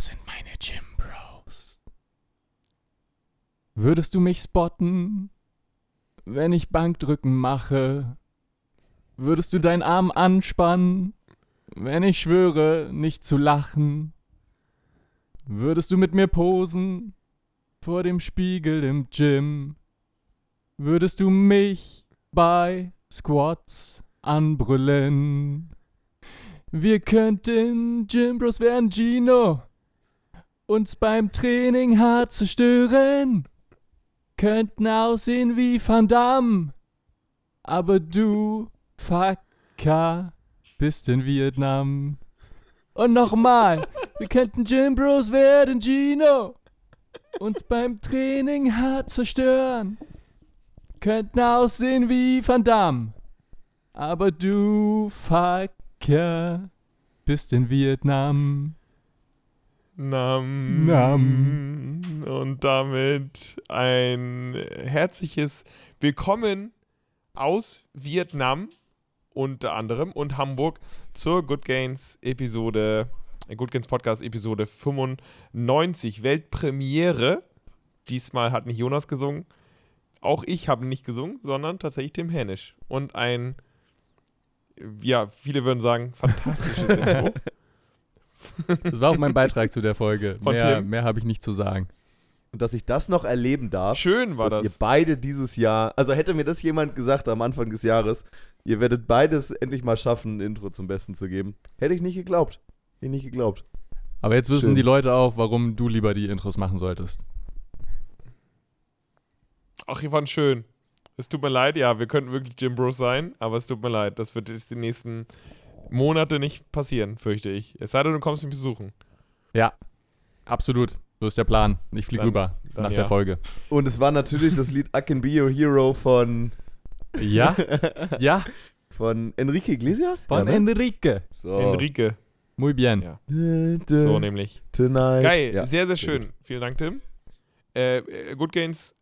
sind meine Gym Bros? Würdest du mich spotten, wenn ich Bankdrücken mache? Würdest du deinen Arm anspannen, wenn ich schwöre, nicht zu lachen? Würdest du mit mir posen vor dem Spiegel im Gym? Würdest du mich bei Squats anbrüllen? Wir könnten Gym Bros werden, Gino. Uns beim Training hart zerstören. Könnten aussehen wie Van Damme. Aber du, Fucker, bist in Vietnam. Und nochmal, wir könnten Gym Bros werden, Gino. Uns beim Training hart zerstören. Könnten aussehen wie Van Damme. Aber du, Fucker, bist in Vietnam. Nam. Nam. Und damit ein herzliches Willkommen aus Vietnam unter anderem und Hamburg zur Good Gains Episode, äh, Good Gains Podcast Episode 95, Weltpremiere. Diesmal hat nicht Jonas gesungen. Auch ich habe nicht gesungen, sondern tatsächlich Tim Hänisch. Und ein, ja, viele würden sagen, fantastisches Intro. Das war auch mein Beitrag zu der Folge. Von Mehr, Tim? mehr habe ich nicht zu sagen. Und dass ich das noch erleben darf, Schön war dass das. ihr beide dieses Jahr, also hätte mir das jemand gesagt am Anfang des Jahres, ihr werdet beides endlich mal schaffen, ein Intro zum Besten zu geben. Hätte ich nicht geglaubt. Hätte ich nicht geglaubt. Aber jetzt wissen Schön. die Leute auch, warum du lieber die Intros machen solltest. Ach, ihr fand schön. Es tut mir leid, ja, wir könnten wirklich Jim Bros sein, aber es tut mir leid. Das wird jetzt die nächsten Monate nicht passieren, fürchte ich. Es sei denn, du kommst mich besuchen. Ja, absolut. So ist der Plan. Ich fliege rüber dann nach ja. der Folge. Und es war natürlich das Lied I Can Be Your Hero von, Ja, ja, von Enrique Iglesias? von ja, ne? Enrique. so. Enrique. Muy bien. Ja. So nämlich. Tonight. Geil, Ja. sehr, sehr sehr schön. Vielen Dank, Tim. Äh, äh, Good Gains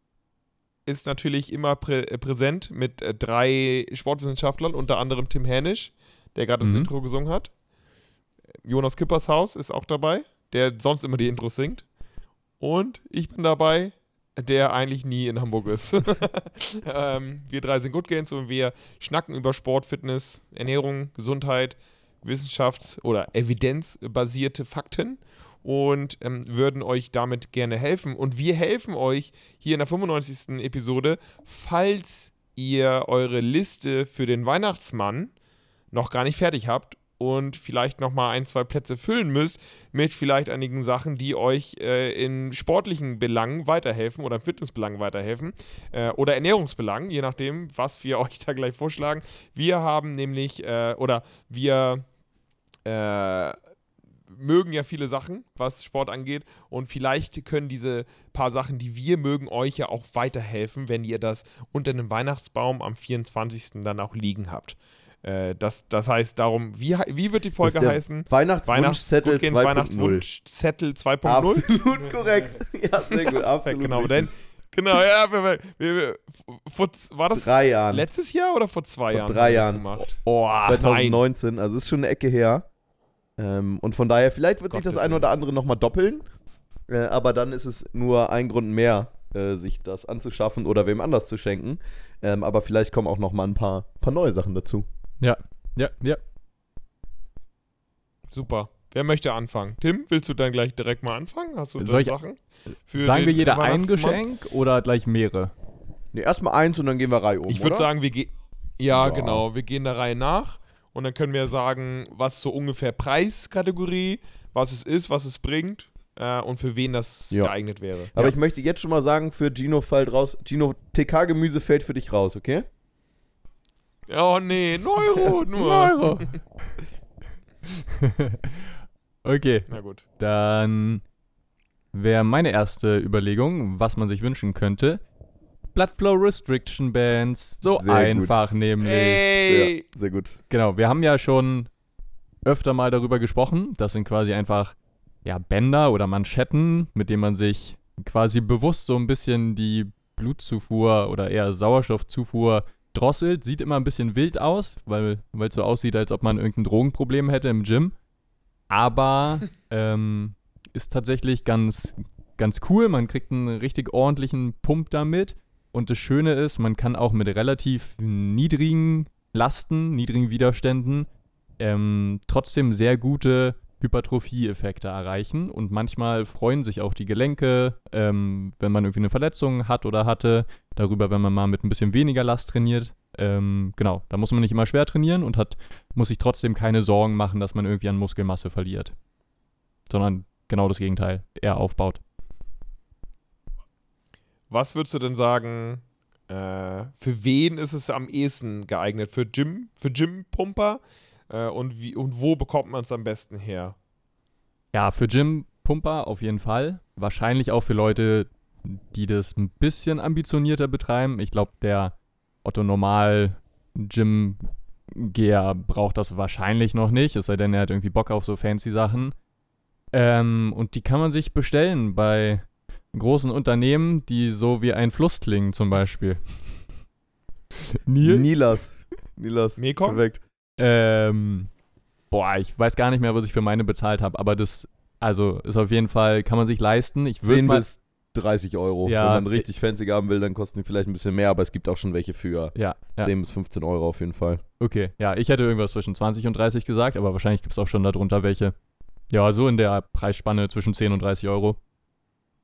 ist natürlich immer prä äh, präsent mit äh, drei Sportwissenschaftlern, unter anderem Tim Hänisch, der gerade das Mhm. Intro gesungen hat. Jonas Kippershaus ist auch dabei, der sonst immer die Intros singt. Und ich bin dabei, der eigentlich nie in Hamburg ist. ähm, wir drei sind Good Gains und wir schnacken über Sport, Fitness, Ernährung, Gesundheit, wissenschafts- oder evidenzbasierte Fakten und ähm, würden euch damit gerne helfen. Und wir helfen euch hier in der 95. Episode, falls ihr eure Liste für den Weihnachtsmann noch gar nicht fertig habt und vielleicht noch mal ein, zwei Plätze füllen müsst mit vielleicht einigen Sachen, die euch äh, in sportlichen Belangen weiterhelfen oder Fitnessbelangen weiterhelfen äh, oder Ernährungsbelangen, je nachdem, was wir euch da gleich vorschlagen. Wir haben nämlich, äh, oder wir äh, mögen ja viele Sachen, was Sport angeht. Und vielleicht können diese paar Sachen, die wir mögen, euch ja auch weiterhelfen, wenn ihr das unter einem Weihnachtsbaum am 24. dann auch liegen habt. Äh, das, das heißt darum, wie, wie wird die Das Folge heißen? Weihnachtswunschzettel Gut geht's, 2.0. Weihnachtswunschzettel 2.0. Absolut korrekt. Ja, sehr gut. Absolut. genau, denn, genau, ja, wir, wir, wir, vor, war das drei Jahren. letztes Jahr oder vor zwei Vor Jahren? drei das Jahren. Gemacht? Oh, nein. 2019, also ist schon eine Ecke her. Ähm, und von daher, vielleicht wird sich Gottes das ein oder andere nochmal doppeln. Äh, aber dann ist es nur ein Grund mehr, äh, sich das anzuschaffen oder wem anders zu schenken. Ähm, aber vielleicht kommen auch nochmal ein paar, paar neue Sachen dazu. Ja, ja, ja. Super. Wer möchte anfangen? Tim, willst du dann gleich direkt mal anfangen? Hast du Soll ich- Sachen? für Sagen wir jeder ein? Geschenk oder gleich mehrere? Ne, erstmal eins und dann gehen wir Reihe um. Ich würde sagen, wir gehen. Ja, Ja. genau. Wir gehen der Reihe nach und dann können wir sagen, was so ungefähr Preiskategorie, was es ist, was es bringt äh, und für wen das Ja. geeignet wäre. Aber Ja. ich möchte jetzt schon mal sagen, für Gino fällt raus. Gino, TK-Gemüse fällt für dich raus, okay? Oh nee, Neuro nur. Euro. okay, Na gut. dann wäre meine erste Überlegung, was man sich wünschen könnte. Blood Flow Restriction Bands. So Sehr gut. einfach nämlich. Ey. Ja, sehr gut. Genau, wir haben ja schon öfter mal darüber gesprochen. Das sind quasi einfach ja, Bänder oder Manschetten, mit denen man sich quasi bewusst so ein bisschen die Blutzufuhr oder eher Sauerstoffzufuhr drosselt. Sieht immer ein bisschen wild aus, weil es so aussieht, als ob man irgendein Drogenproblem hätte im Gym. Aber ähm, ist tatsächlich ganz, ganz cool. Man kriegt einen richtig ordentlichen Pump damit. Und das Schöne ist, man kann auch mit relativ niedrigen Lasten, niedrigen Widerständen ähm, trotzdem sehr gute Hypertrophie-Effekte erreichen. Und manchmal freuen sich auch die Gelenke, ähm, wenn man irgendwie eine Verletzung hat oder hatte, darüber, wenn man mal mit ein bisschen weniger Last trainiert. Ähm, genau, da muss man nicht immer schwer trainieren und hat, muss sich trotzdem keine Sorgen machen, dass man irgendwie an Muskelmasse verliert. Sondern genau das Gegenteil, eher aufbaut. Was würdest du denn sagen, äh, für wen ist es am ehesten geeignet? Für Gym, für Gym-Pumper? Äh, und, wie, und wo bekommt man es am besten her? Ja, für Gym-Pumper auf jeden Fall. Wahrscheinlich auch für Leute, die das ein bisschen ambitionierter betreiben. Ich glaube, der Otto Normal Gym-Geher braucht das wahrscheinlich noch nicht, es sei denn, er hat irgendwie Bock auf so fancy Sachen. Ähm, und die kann man sich bestellen bei großen Unternehmen, die so wie ein Fluss klingen, zum Beispiel. Nil? Nilas. Nilas. Mekong? Perfekt. Ähm, boah, ich weiß gar nicht mehr, was ich für meine bezahlt habe, aber das, also ist auf jeden Fall, kann man sich leisten. Ich 10 mal, bis 30 Euro. Ja, Wenn man richtig fancy haben will, dann kosten die vielleicht ein bisschen mehr, aber es gibt auch schon welche für ja, 10 ja. bis 15 Euro auf jeden Fall. Okay, ja, ich hätte irgendwas zwischen 20 und 30 gesagt, aber wahrscheinlich gibt es auch schon darunter welche. Ja, so in der Preisspanne zwischen 10 und 30 Euro.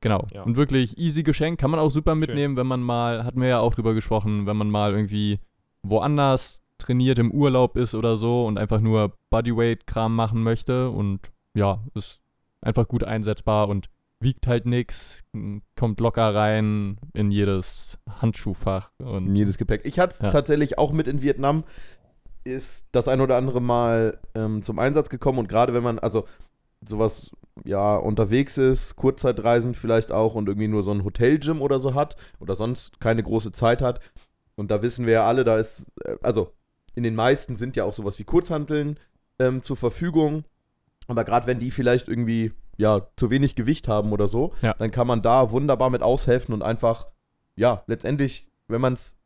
Genau. Ja. Und wirklich easy Geschenk. Kann man auch super mitnehmen, Schön. wenn man mal, hatten wir ja auch drüber gesprochen, wenn man mal irgendwie woanders trainiert im Urlaub ist oder so und einfach nur Bodyweight-Kram machen möchte. Und ja, ist einfach gut einsetzbar und wiegt halt nichts, kommt locker rein in jedes Handschuhfach. Und in jedes Gepäck. Ich hatte ja. tatsächlich auch mit in Vietnam, ist das ein oder andere Mal ähm, zum Einsatz gekommen und gerade wenn man, also sowas ja unterwegs ist, Kurzzeitreisend vielleicht auch und irgendwie nur so ein Hotelgym oder so hat oder sonst keine große Zeit hat. Und da wissen wir ja alle, da ist, äh, also in den meisten sind ja auch sowas wie Kurzhanteln ähm, zur Verfügung. Aber gerade wenn die vielleicht irgendwie ja zu wenig Gewicht haben oder so, ja. dann kann man da wunderbar mit aushelfen und einfach, ja, letztendlich, wenn man es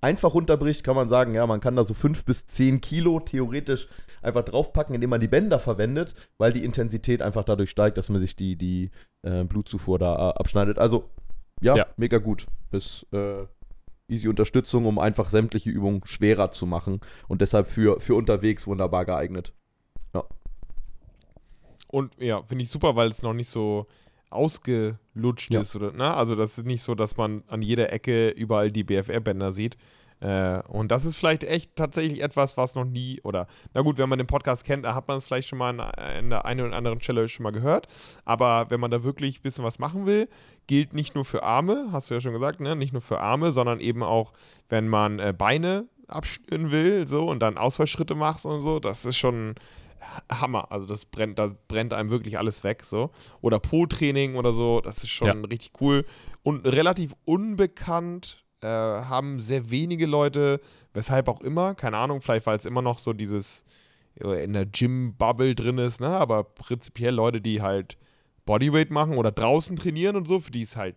einfach runterbricht, kann man sagen, ja, man kann da so fünf bis zehn Kilo theoretisch einfach draufpacken, indem man die Bänder verwendet, weil die Intensität einfach dadurch steigt, dass man sich die, die äh, Blutzufuhr da äh, abschneidet. Also, ja, ja, mega gut. Bis äh, easy Unterstützung, um einfach sämtliche Übungen schwerer zu machen und deshalb für, für unterwegs wunderbar geeignet. Und ja, finde ich super, weil es noch nicht so ausgelutscht ja. ist. Oder, ne? Also das ist nicht so, dass man an jeder Ecke überall die BFR-Bänder sieht. Äh, und das ist vielleicht echt tatsächlich etwas, was noch nie, oder na gut, wenn man den Podcast kennt, da hat man es vielleicht schon mal an, der einen oder anderen Stelle schon mal gehört. Aber wenn man da wirklich ein bisschen was machen will, gilt nicht nur für Arme, hast du ja schon gesagt, ne? nicht nur für Arme, sondern eben auch, wenn man äh, Beine abschnüren will, so und dann Ausfallschritte macht und so, das ist schon Hammer. Also das brennt, da brennt einem wirklich alles weg, so. Oder Po-Training oder so, das ist schon ja. richtig cool. Und relativ unbekannt äh, haben sehr wenige Leute, weshalb auch immer, keine Ahnung, vielleicht weil es immer noch so dieses äh, in der Gym-Bubble drin ist, ne? Aber prinzipiell Leute, die halt Bodyweight machen oder draußen trainieren und so, für die ist halt,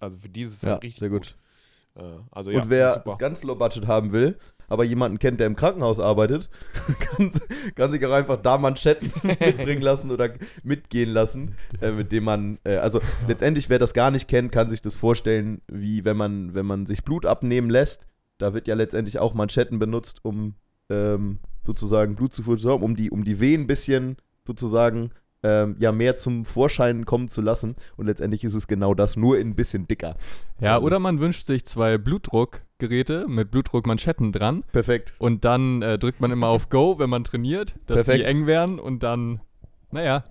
also für die ist es ja, halt richtig sehr gut. gut. Äh, also, ja, und wer es ganz low budget haben will, aber jemanden kennt, der im Krankenhaus arbeitet, kann, kann sich auch einfach da Manschetten mitbringen lassen oder mitgehen lassen, äh, mit dem man, äh, also letztendlich, wer das gar nicht kennt, kann sich das vorstellen, wie wenn man, wenn man sich Blut abnehmen lässt. Da wird ja letztendlich auch Manschetten benutzt, um ähm, sozusagen Blutzufuhr zu haben, um die, um die Wehen ein bisschen sozusagen ähm, ja mehr zum Vorschein kommen zu lassen. Und letztendlich ist es genau das, nur in ein bisschen dicker. Ja, also. oder man wünscht sich zwei Blutdruckgeräte mit Blutdruckmanschetten dran. Perfekt. Und dann äh, drückt man immer auf Go, wenn man trainiert, dass Perfekt. die eng werden und dann, naja,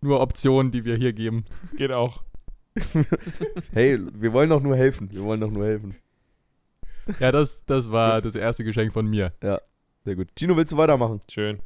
nur Optionen, die wir hier geben. Geht auch. hey, wir wollen doch nur helfen. Wir wollen doch nur helfen. Ja, das, das war das erste Geschenk von mir. Ja, sehr gut. Gino, willst du weitermachen? Schön.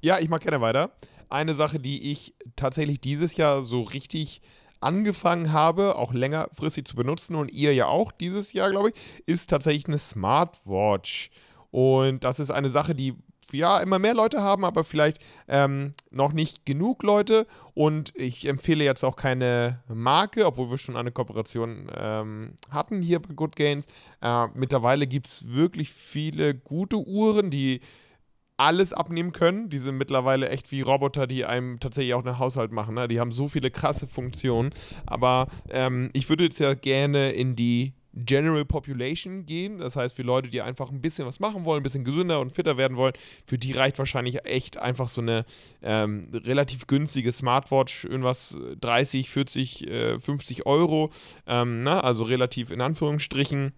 Ja, ich mag gerne weiter. Eine Sache, die ich tatsächlich dieses Jahr so richtig angefangen habe, auch längerfristig zu benutzen und ihr ja auch dieses Jahr, glaube ich, ist tatsächlich eine Smartwatch. Und das ist eine Sache, die ja immer mehr Leute haben, aber vielleicht ähm, noch nicht genug Leute. Und ich empfehle jetzt auch keine Marke, obwohl wir schon eine Kooperation ähm, hatten hier bei Good Gains. Äh, mittlerweile gibt es wirklich viele gute Uhren, die alles abnehmen können. Die sind mittlerweile echt wie Roboter, die einem tatsächlich auch einen Haushalt machen. Ne? Die haben so viele krasse Funktionen. Aber ähm, ich würde jetzt ja gerne in die General Population gehen. Das heißt, für Leute, die einfach ein bisschen was machen wollen, ein bisschen gesünder und fitter werden wollen, für die reicht wahrscheinlich echt einfach so eine ähm, relativ günstige Smartwatch, irgendwas 30, 40, äh, 50 Euro. Ähm, na, ne? also relativ in Anführungsstrichen.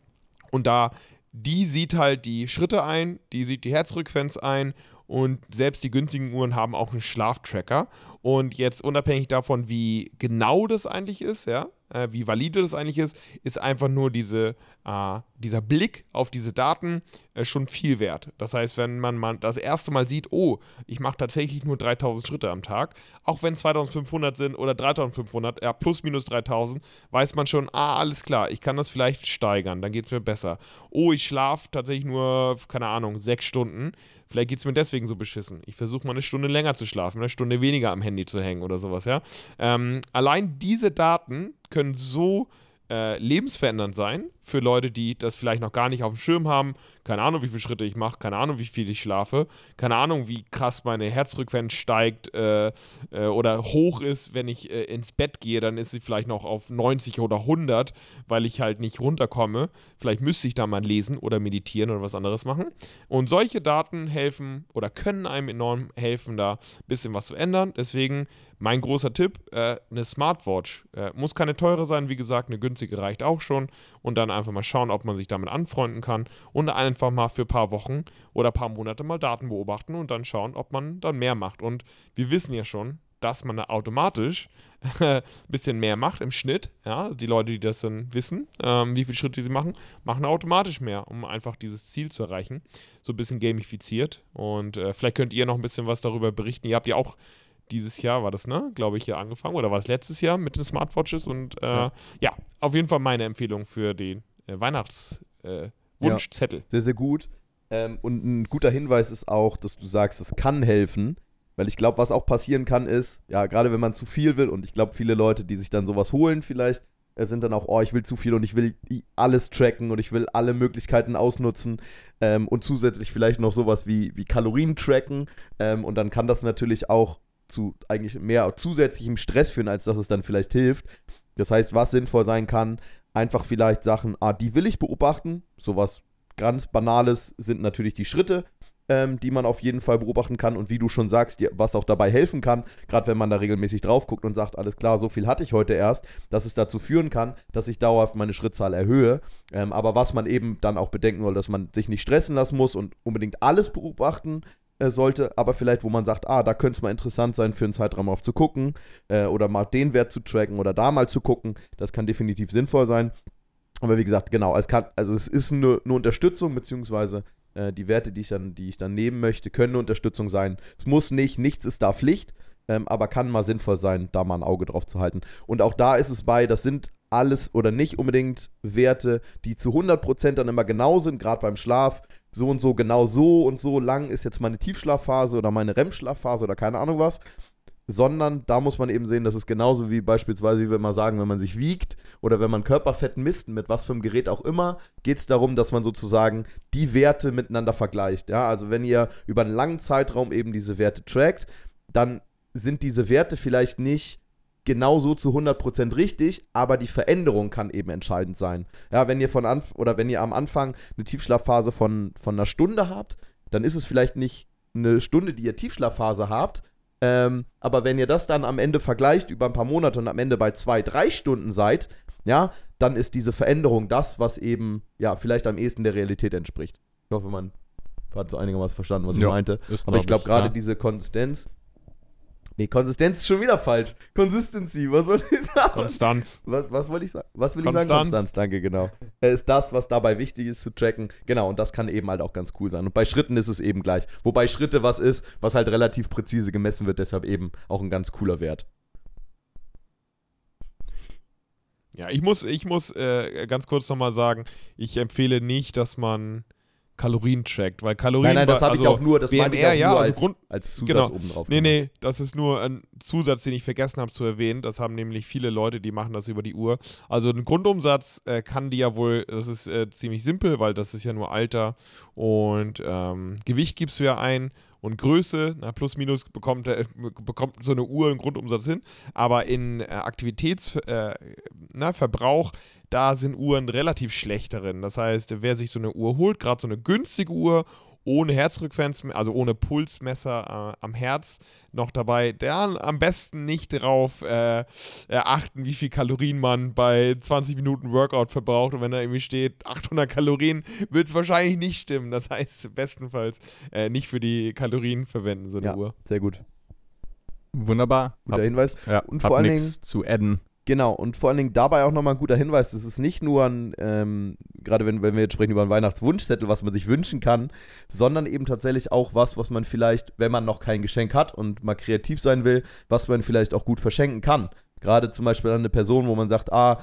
Und da die sieht halt die Schritte ein, die sieht die Herzfrequenz ein und selbst die günstigen Uhren haben auch einen Schlaftracker. Und jetzt unabhängig davon, wie genau das eigentlich ist, ja, äh, wie valide das eigentlich ist, ist einfach nur diese, äh, dieser Blick auf diese Daten äh, schon viel wert. Das heißt, wenn man mal das erste Mal sieht, oh, ich mache tatsächlich nur 3000 Schritte am Tag, auch wenn 2500 sind oder 3500, ja, plus minus 3000, weiß man schon, ah, alles klar, ich kann das vielleicht steigern, dann geht es mir besser. Oh, ich schlafe tatsächlich nur, keine Ahnung, sechs Stunden, vielleicht geht es mir deswegen so beschissen. Ich versuche mal eine Stunde länger zu schlafen, eine Stunde weniger am Handy zu hängen oder sowas, ja. Ähm, allein diese Daten können so äh, lebensverändernd sein für Leute, die das vielleicht noch gar nicht auf dem Schirm haben. Keine Ahnung, wie viele Schritte ich mache, keine Ahnung, wie viel ich schlafe, keine Ahnung, wie krass meine Herzfrequenz steigt äh, äh, oder hoch ist, wenn ich äh, ins Bett gehe, dann ist sie vielleicht noch auf 90 oder 100, weil ich halt nicht runterkomme. Vielleicht müsste ich da mal lesen oder meditieren oder was anderes machen. Und solche Daten helfen oder können einem enorm helfen, da ein bisschen was zu ändern. Deswegen mein großer Tipp, äh, eine Smartwatch. Äh, muss keine teure sein, wie gesagt, eine günstige reicht auch schon. Und dann einfach mal schauen, ob man sich damit anfreunden kann. Und einfach mal für ein paar Wochen oder ein paar Monate mal Daten beobachten und dann schauen, ob man dann mehr macht. Und wir wissen ja schon, dass man da automatisch ein bisschen mehr macht im Schnitt. Ja, die Leute, die das dann wissen, ähm, wie viele Schritte sie machen, machen automatisch mehr, um einfach dieses Ziel zu erreichen. So ein bisschen gamifiziert. Und äh, vielleicht könnt ihr noch ein bisschen was darüber berichten. Ihr habt ja auch dieses Jahr war das, ne? Glaube ich, hier angefangen. Oder war es letztes Jahr mit den Smartwatches? Und äh, ja. ja. auf jeden Fall meine Empfehlung für den äh, Weihnachtswunschzettel. Äh, ja, sehr, sehr gut. Ähm, und ein guter Hinweis ist auch, dass du sagst, es kann helfen. Weil ich glaube, was auch passieren kann, ist, ja, gerade wenn man zu viel will, und ich glaube, viele Leute, die sich dann sowas holen, vielleicht, äh, sind dann auch, oh, ich will zu viel und ich will alles tracken und ich will alle Möglichkeiten ausnutzen ähm, und zusätzlich vielleicht noch sowas wie, wie Kalorien tracken. Ähm, und dann kann das natürlich auch zu eigentlich mehr zusätzlichem Stress führen, als dass es dann vielleicht hilft. Das heißt, was sinnvoll sein kann, einfach vielleicht Sachen, ah, die will ich beobachten. Sowas ganz Banales sind natürlich die Schritte, ähm, die man auf jeden Fall beobachten kann und wie du schon sagst, was auch dabei helfen kann, gerade wenn man da regelmäßig drauf guckt und sagt, alles klar, so viel hatte ich heute erst, dass es dazu führen kann, dass ich dauerhaft meine Schrittzahl erhöhe. Ähm, aber was man eben dann auch bedenken soll, dass man sich nicht stressen lassen muss und unbedingt alles beobachten äh, sollte, aber vielleicht, wo man sagt, ah, da könnte es mal interessant sein, für einen Zeitraum auf zu gucken äh, oder mal den Wert zu tracken oder da mal zu gucken, das kann definitiv sinnvoll sein. Aber wie gesagt, genau, es kann, also es ist eine, eine Unterstützung, beziehungsweise äh, die Werte, die ich, dann, die ich dann nehmen möchte, können eine Unterstützung sein. Es muss nicht, nichts ist da Pflicht, ähm, aber kann mal sinnvoll sein, da mal ein Auge drauf zu halten. Und auch da ist es bei, das sind alles oder nicht unbedingt Werte, die zu 100% dann immer genau sind, gerade beim Schlaf so und so, genau so und so lang ist jetzt meine Tiefschlafphase oder meine REM-Schlafphase oder keine Ahnung was. Sondern da muss man eben sehen, dass es genauso wie beispielsweise, wie wir mal sagen, wenn man sich wiegt oder wenn man Körperfett misst, mit was für einem Gerät auch immer, geht es darum, dass man sozusagen die Werte miteinander vergleicht. Ja, also wenn ihr über einen langen Zeitraum eben diese Werte trackt, dann sind diese Werte vielleicht nicht genauso zu 100% richtig, aber die Veränderung kann eben entscheidend sein. Ja, wenn ihr von Anf oder wenn ihr am Anfang eine Tiefschlafphase von, von einer Stunde habt, dann ist es vielleicht nicht eine Stunde, die ihr Tiefschlafphase habt, ähm, aber wenn ihr das dann am Ende vergleicht über ein paar Monate und am Ende bei zwei, drei Stunden seid, ja, dann ist diese Veränderung das, was eben, ja, vielleicht am ehesten der Realität entspricht. Ich hoffe, man hat so einigermaßen verstanden, was ich meinte. Aber ich glaube, gerade diese Konsistenz, Nee, Konsistenz ist schon wieder falsch. Consistency, was soll ich sagen? Konstanz. Was, was wollte ich sagen? Was will Konstanz. ich sagen? Konstanz, danke, genau. ist das, was dabei wichtig ist zu tracken. Genau, und das kann eben halt auch ganz cool sein. Und bei Schritten ist es eben gleich. Wobei Schritte was ist, was halt relativ präzise gemessen wird, deshalb eben auch ein ganz cooler Wert. Ja, ich muss, ich muss äh, ganz kurz nochmal sagen, ich empfehle nicht, dass man Kalorien trackt, weil Kalorien. Nein, nein, das habe ich also auch nur, das meinte ich BMR, auch ja, nur also als, Grund- als Zusatz genau. oben drauf. Nee, nee, das ist nur ein Zusatz, den ich vergessen habe zu erwähnen. Das haben nämlich viele Leute, die machen das über die Uhr. Also ein Grundumsatz äh, kann die ja wohl, das ist äh, ziemlich simpel, weil das ist ja nur Alter und ähm, Gewicht gibst du ja ein und Größe, na, plus minus bekommt, der, bekommt so eine Uhr einen Grundumsatz hin. Aber in äh, Aktivitätsverbrauch, äh, da sind Uhren relativ schlecht darin. Das heißt, wer sich so eine Uhr holt, gerade so eine günstige Uhr, ohne Herzfrequenz, also ohne Pulsmesser äh, am Herz noch dabei, der am besten nicht darauf äh, äh, achten, wie viel Kalorien man bei 20 Minuten Workout verbraucht. Und wenn da irgendwie steht 800 Kalorien, wird es wahrscheinlich nicht stimmen. Das heißt, bestenfalls äh, nicht für die Kalorien verwenden, so eine Ja. Uhr. Sehr gut. Wunderbar. Guter Hab, Hinweis. ja, Und hab vor allen nix zu adden. Genau, und vor allen Dingen dabei auch nochmal ein guter Hinweis, das ist nicht nur ein, ähm, gerade wenn, wenn wir jetzt sprechen über einen Weihnachtswunschzettel, was man sich wünschen kann, sondern eben tatsächlich auch was, was man vielleicht, wenn man noch kein Geschenk hat und mal kreativ sein will, was man vielleicht auch gut verschenken kann. Gerade zum Beispiel an eine Person, wo man sagt, ah,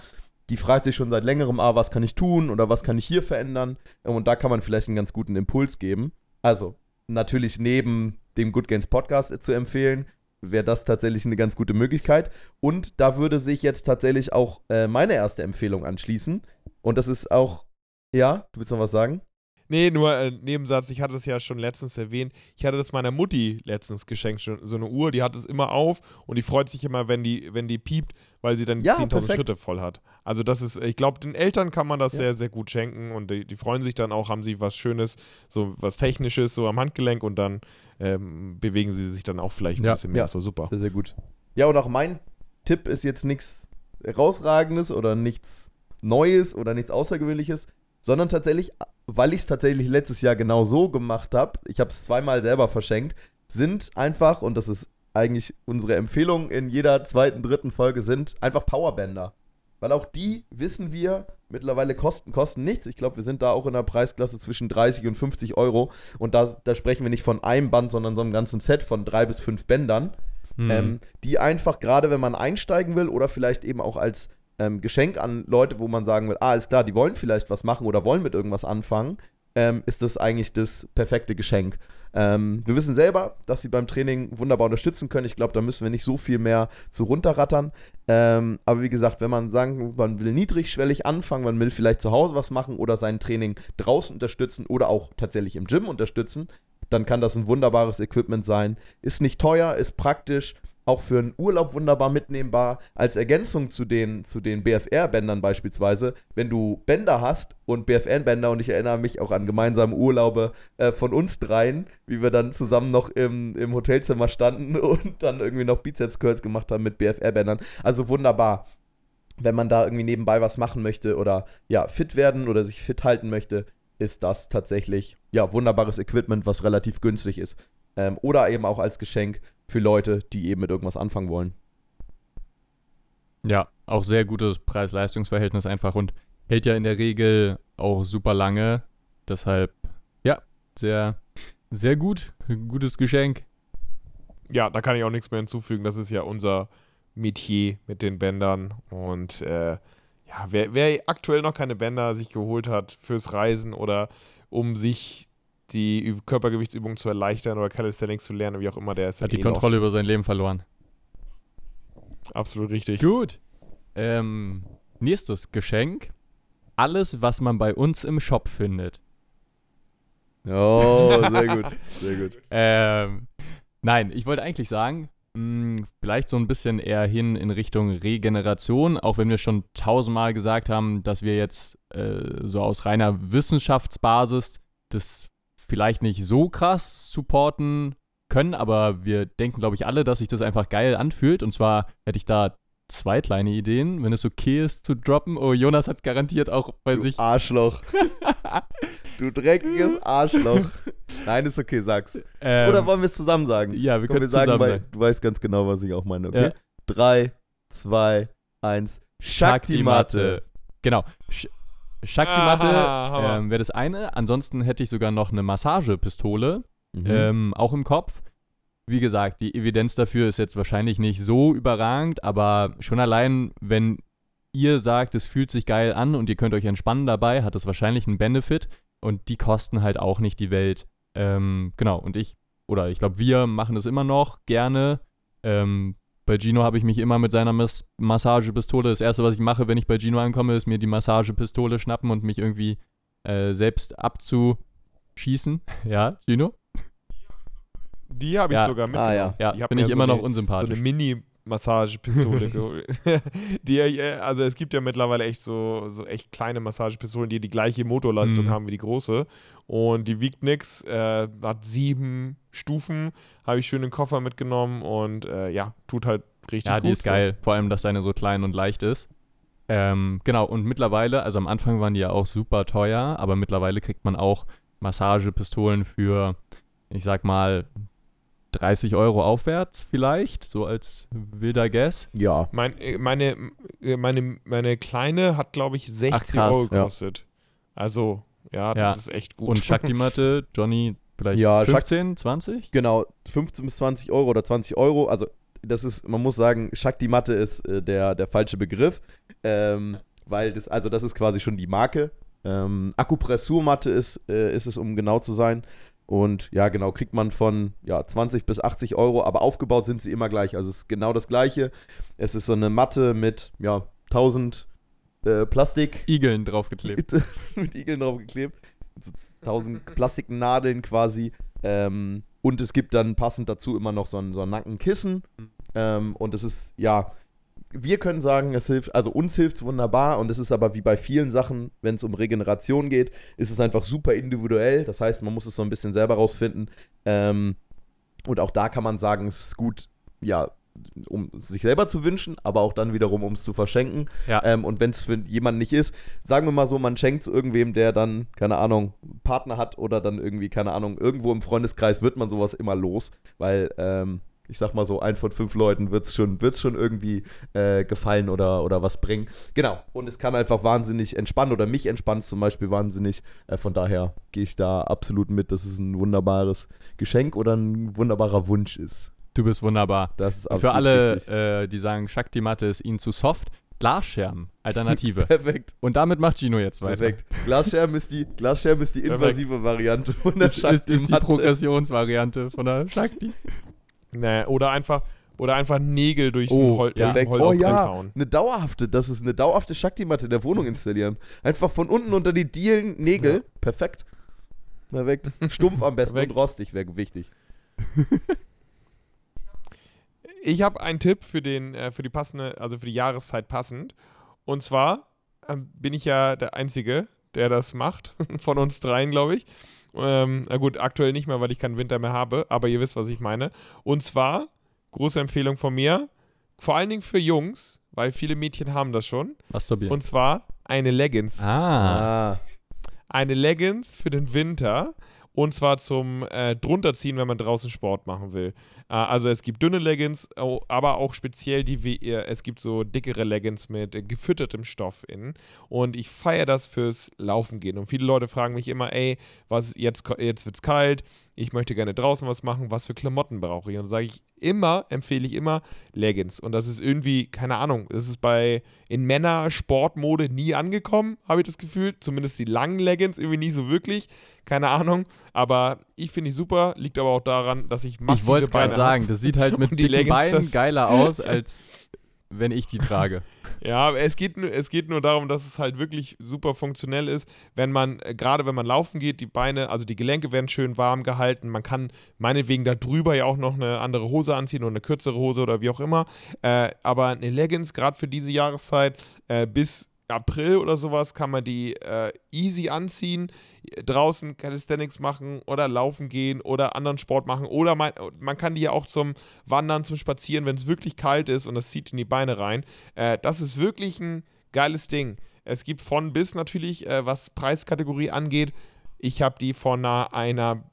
die fragt sich schon seit längerem, ah, was kann ich tun oder was kann ich hier verändern? Und da kann man vielleicht einen ganz guten Impuls geben. Also, natürlich neben dem Good Games Podcast zu empfehlen, wäre das tatsächlich eine ganz gute Möglichkeit. Und da würde sich jetzt tatsächlich auch äh, meine erste Empfehlung anschließen. Und das ist auch, ja, du willst noch was sagen? Nee, nur äh, Nebensatz, ich hatte es ja schon letztens erwähnt. Ich hatte das meiner Mutti letztens geschenkt, schon so eine Uhr, die hat es immer auf und die freut sich immer, wenn die, wenn die piept, weil sie dann Ja, 10.000 perfekt. Schritte voll hat. Also das ist, ich glaube, den Eltern kann man das Ja. sehr, sehr gut schenken und die, die freuen sich dann auch, haben sie was Schönes, so was Technisches, so am Handgelenk und dann ähm, bewegen sie sich dann auch vielleicht ein Ja. bisschen mehr. Ja. So super. Sehr, sehr gut. Ja, und auch mein Tipp ist jetzt nichts herausragendes oder nichts Neues oder nichts Außergewöhnliches, sondern tatsächlich, weil ich es tatsächlich letztes Jahr genau so gemacht habe, ich habe es zweimal selber verschenkt, sind einfach, und das ist eigentlich unsere Empfehlung in jeder zweiten, dritten Folge, sind einfach Powerbänder. Weil auch die, wissen wir, mittlerweile kosten, kosten nichts. Ich glaube, wir sind da auch in der Preisklasse zwischen 30 und 50 Euro. Und da, da sprechen wir nicht von einem Band, sondern so einem ganzen Set von drei bis fünf Bändern Hm. ähm, die einfach gerade, wenn man einsteigen will oder vielleicht eben auch als ähm, Geschenk an Leute, wo man sagen will, ah, ist klar, die wollen vielleicht was machen oder wollen mit irgendwas anfangen, ähm, ist das eigentlich das perfekte Geschenk. Ähm, wir wissen selber, dass sie beim Training wunderbar unterstützen können. Ich glaube, da müssen wir nicht so viel mehr zu runterrattern. Ähm, aber wie gesagt, wenn man sagen, man will niedrigschwellig anfangen, man will vielleicht zu Hause was machen oder sein Training draußen unterstützen oder auch tatsächlich im Gym unterstützen, dann kann das ein wunderbares Equipment sein. Ist nicht teuer, ist praktisch, auch für einen Urlaub wunderbar mitnehmbar. Als Ergänzung zu den, zu den BFR-Bändern beispielsweise, wenn du Bänder hast und BFR-Bänder, und ich erinnere mich auch an gemeinsame Urlaube äh, von uns dreien, wie wir dann zusammen noch im, im Hotelzimmer standen und dann irgendwie noch Bizeps-Curls gemacht haben mit BFR-Bändern. Also wunderbar. Wenn man da irgendwie nebenbei was machen möchte oder ja, fit werden oder sich fit halten möchte, ist das tatsächlich ja wunderbares Equipment, was relativ günstig ist. Ähm, oder eben auch als Geschenk für Leute, die eben mit irgendwas anfangen wollen. Ja, auch sehr gutes Preis-Leistungs-Verhältnis einfach und hält ja in der Regel auch super lange. Deshalb, ja, sehr, sehr gut. Gutes Geschenk. Ja, da kann ich auch nichts mehr hinzufügen. Das ist ja unser Metier mit den Bändern. Und äh, ja, wer, wer aktuell noch keine Bänder sich geholt hat fürs Reisen oder um sich die Körpergewichtsübung zu erleichtern oder Calisthenics zu lernen, wie auch immer, der ist Hat eh die Kontrolle lost. über sein Leben verloren. Absolut richtig. Gut. Ähm, nächstes Geschenk. Alles, was man bei uns im Shop findet. Oh, sehr gut, sehr gut. Ähm, nein, ich wollte eigentlich sagen, mh, vielleicht so ein bisschen eher hin in Richtung Regeneration, auch wenn wir schon tausendmal gesagt haben, dass wir jetzt äh, so aus reiner Wissenschaftsbasis das vielleicht nicht so krass supporten können, aber wir denken, glaube ich, alle, dass sich das einfach geil anfühlt. Und zwar hätte ich da zwei kleine Ideen, wenn es okay ist zu droppen. Oh, Jonas hat es garantiert auch bei Du sich. Arschloch. du dreckiges Arschloch. Nein, ist okay, sag's. Ähm, Oder wollen wir es zusammen sagen? ja, wir Komm, können wir sagen, zusammen weil sagen. du weißt ganz genau, was ich auch meine, okay? Ja. Drei, zwei, eins. Shakti-Matte. Genau. Sh Shakti-Matte ähm, wäre das eine. Ansonsten hätte ich sogar noch eine Massagepistole, Mhm. ähm, auch im Kopf. Wie gesagt, die Evidenz dafür ist jetzt wahrscheinlich nicht so überragend, aber schon allein, wenn ihr sagt, es fühlt sich geil an und ihr könnt euch entspannen dabei, hat das wahrscheinlich einen Benefit. und die kosten halt auch nicht die Welt. Ähm, genau, und ich, oder ich glaube, wir machen das immer noch gerne. Ähm, bei Gino habe ich mich immer mit seiner Mas Massagepistole, das erste, was ich mache, wenn ich bei Gino ankomme, ist mir die Massagepistole schnappen und mich irgendwie äh, selbst abzuschießen. ja, Gino? Die habe ich Ja. sogar Ah, mitgenommen. ja. Ja, Ich hab bin ich so immer noch eine- So unsympathisch. eine Mini-Massagepistole geholt. die, äh, also es gibt ja mittlerweile echt so, so echt kleine Massagepistolen, die die gleiche Motorleistung Mhm. haben wie die große. Und die wiegt nix, äh, hat sieben Stufen, habe ich schön in den Koffer mitgenommen und äh, ja, tut halt richtig Ja, gut. die ist geil. Vor allem, dass deine so klein und leicht ist. Ähm, genau, und mittlerweile, also am Anfang waren die ja auch super teuer, aber mittlerweile kriegt man auch Massagepistolen für, ich sag mal, 30 Euro aufwärts vielleicht, so als wilder Guess. Ja. Mein, äh, meine, äh, meine, meine kleine hat, glaube ich, 60 Ach, krass, Euro ja. gekostet. Also, ja, das Ja. ist echt gut. Und Shakti-Matte, Johnny, vielleicht Ja, Shak- 15, 20? Genau, 15 bis 20 Euro oder 20 Euro. Also, das ist, man muss sagen, Shakti-Matte ist äh, der, der falsche Begriff. Ähm, weil das, also das ist quasi schon die Marke. Ähm, Akupressurmatte ist, äh, ist es, um genau zu sein. Und ja, genau, kriegt man von ja, 20 bis 80 Euro, aber aufgebaut sind sie immer gleich. Also es ist genau das gleiche. Es ist so eine Matte mit ja, 1000 äh, Plastik, Igeln draufgeklebt. mit Igeln drauf geklebt. So 1000 Plastiknadeln quasi. Ähm, und es gibt dann passend dazu immer noch so ein, so ein Nackenkissen. Ähm, und es ist, ja, wir können sagen, es hilft, also uns hilft es wunderbar. Und es ist aber wie bei vielen Sachen, wenn es um Regeneration geht, ist es einfach super individuell. Das heißt, man muss es so ein bisschen selber rausfinden. Ähm, und auch da kann man sagen, es ist gut, ja, um sich selber zu wünschen, aber auch dann wiederum, um es zu verschenken. Ja. Ähm, und wenn es für jemanden nicht ist, sagen wir mal so, man schenkt es irgendwem, der dann, keine Ahnung, Partner hat oder dann irgendwie, keine Ahnung, irgendwo im Freundeskreis wird man sowas immer los, weil, ähm, ich sag mal so, ein von fünf Leuten wird es schon, wird's schon irgendwie äh, gefallen oder, oder was bringen. Genau. Und es kann einfach wahnsinnig entspannen oder mich entspannt zum Beispiel wahnsinnig. Äh, von daher gehe ich da absolut mit, dass es ein wunderbares Geschenk oder ein wunderbarer Wunsch ist. Du bist wunderbar. Das ist absolut Für alle, äh, die sagen, Shakti-Matte ist ihnen zu soft, Glasscherben, Alternative. Perfekt. Und damit macht Gino jetzt weiter. Perfekt. Glasscherben ist die, Glasscherben ist die Perfekt. invasive Variante von der Das ist, ist die. Progressionsvariante von der Shakti. Nee, oder einfach, oder einfach Nägel durch Oh, ein Hol ja. Perfekt. Oh ja, hauen. eine dauerhafte, das ist eine dauerhafte Shakti-Matte in der Wohnung installieren. Einfach von unten unter die Dielen Nägel. Ja. Perfekt. Perfekt. Stumpf am besten Perfekt. und rostig wäre wichtig. Ich habe einen Tipp für den, äh, für die passende, also für die Jahreszeit passend. Und zwar ähm, bin ich ja der Einzige, der das macht, von uns dreien, glaube ich. Ähm, na gut, aktuell nicht mehr, weil ich keinen Winter mehr habe, aber ihr wisst, was ich meine. Und zwar, große Empfehlung von mir, vor allen Dingen für Jungs, weil viele Mädchen haben das schon. Masturbieren. Und zwar eine Leggings. ah. Ah. eine Leggings für den Winter und zwar zum äh, drunterziehen, wenn man draußen Sport machen will. Äh, also es gibt dünne Leggings, aber auch speziell die, äh, es gibt so dickere Leggings mit äh, gefüttertem Stoff innen und ich feiere das fürs Laufen gehen und viele Leute fragen mich immer, ey, was jetzt, jetzt wird's kalt, ich möchte gerne draußen was machen, was für Klamotten brauche ich? Und sage ich immer, empfehle ich immer Leggings und das ist irgendwie, keine Ahnung, das ist bei in Männer-Sportmode nie angekommen, habe ich das Gefühl. Zumindest die langen Leggings irgendwie nie so wirklich. Keine Ahnung. Aber ich finde die super. Liegt aber auch daran, dass ich massive Ich es Beine sagen, das sieht halt mit dicken Leggings, Beinen geiler aus, als wenn ich die trage. Ja, es geht, nur, es geht nur darum, dass es halt wirklich super funktionell ist. Wenn man, äh, gerade wenn man laufen geht, die Beine, also die Gelenke werden schön warm gehalten. Man kann meinetwegen da drüber ja auch noch eine andere Hose anziehen oder eine kürzere Hose oder wie auch immer. Äh, aber eine Leggings, gerade für diese Jahreszeit, äh, bis April oder sowas kann man die äh, easy anziehen, draußen Calisthenics machen oder laufen gehen oder anderen Sport machen oder man, man kann die ja auch zum Wandern, zum Spazieren, wenn es wirklich kalt ist und das zieht in die Beine rein. Äh, das ist wirklich ein geiles Ding. Es gibt von bis natürlich, äh, was Preiskategorie angeht. Ich habe die von einer, einer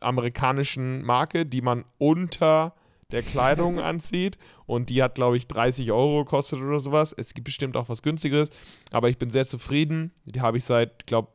amerikanischen Marke, die man unter der Kleidung anzieht. Und die hat, glaube ich, 30 Euro gekostet oder sowas. Es gibt bestimmt auch was günstigeres. Aber ich bin sehr zufrieden. Die habe ich seit, glaube